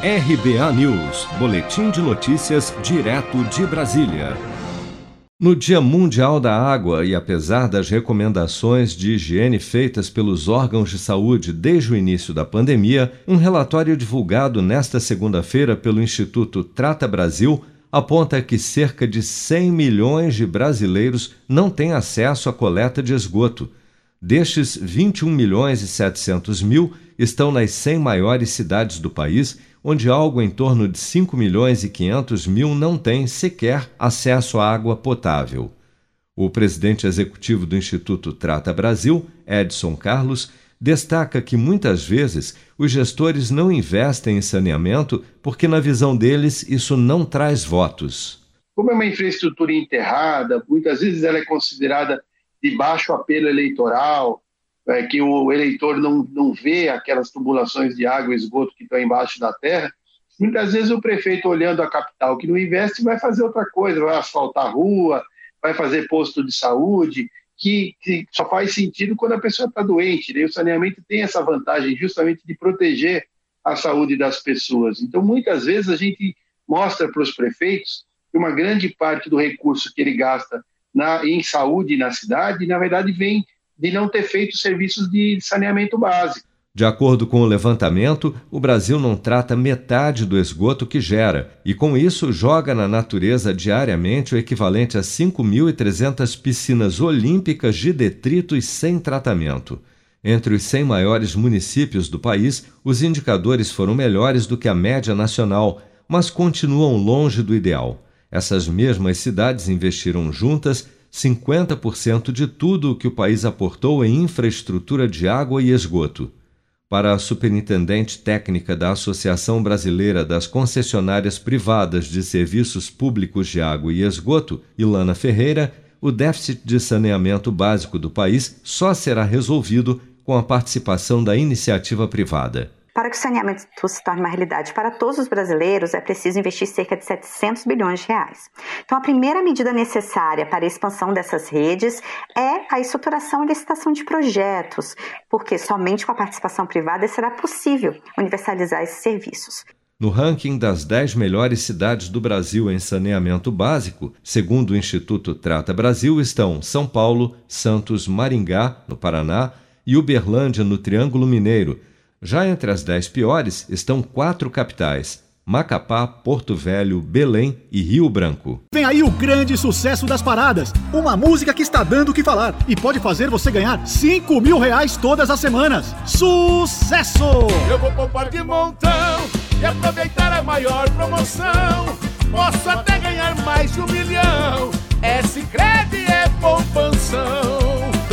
RBA News, Boletim de Notícias, direto de Brasília. No Dia Mundial da Água, e apesar das recomendações de higiene feitas pelos órgãos de saúde desde o início da pandemia, um relatório divulgado nesta segunda-feira pelo Instituto Trata Brasil aponta que cerca de 100 milhões de brasileiros não têm acesso à coleta de esgoto. Destes, 21 milhões e 700 mil estão nas 100 maiores cidades do país, onde algo em torno de 5 milhões e 500 mil não têm sequer acesso à água potável. O presidente executivo do Instituto Trata Brasil, Edson Carlos, destaca que muitas vezes os gestores não investem em saneamento porque, na visão deles, isso não traz votos. Como é uma infraestrutura enterrada, muitas vezes ela é considerada de baixo apelo eleitoral, é, que o eleitor não, não vê aquelas tubulações de água e esgoto que estão embaixo da terra, muitas vezes o prefeito, olhando a capital que não investe, vai fazer outra coisa, vai asfaltar rua, vai fazer posto de saúde, que, que só faz sentido quando a pessoa está doente. Né? O saneamento tem essa vantagem justamente de proteger a saúde das pessoas. Então, muitas vezes, a gente mostra para os prefeitos que uma grande parte do recurso que ele gasta na, em saúde na cidade, na verdade, vem de não ter feito serviços de saneamento básico. De acordo com o levantamento, o Brasil não trata metade do esgoto que gera e, com isso, joga na natureza diariamente o equivalente a 5.300 piscinas olímpicas de detritos sem tratamento. Entre os 100 maiores municípios do país, os indicadores foram melhores do que a média nacional, mas continuam longe do ideal. Essas mesmas cidades investiram juntas 50% de tudo o que o país aportou em infraestrutura de água e esgoto. Para a superintendente técnica da Associação Brasileira das Concessionárias Privadas de Serviços Públicos de Água e Esgoto, Ilana Ferreira, o déficit de saneamento básico do país só será resolvido com a participação da iniciativa privada. Para que o saneamento se torne uma realidade para todos os brasileiros, é preciso investir cerca de 700 bilhões de reais. Então, a primeira medida necessária para a expansão dessas redes é a estruturação e licitação de projetos, porque somente com a participação privada será possível universalizar esses serviços. No ranking das 10 melhores cidades do Brasil em saneamento básico, segundo o Instituto Trata Brasil, estão São Paulo, Santos, Maringá, no Paraná, e Uberlândia, no Triângulo Mineiro, já entre as dez piores estão quatro capitais: Macapá, Porto Velho, Belém e Rio Branco. Vem aí o grande sucesso das paradas. Uma música que está dando o que falar e pode fazer você ganhar 5 mil reais todas as semanas. Sucesso! Eu vou poupar de montão e aproveitar a maior promoção. Posso até ganhar mais de um milhão. É Sicredi é poupanção.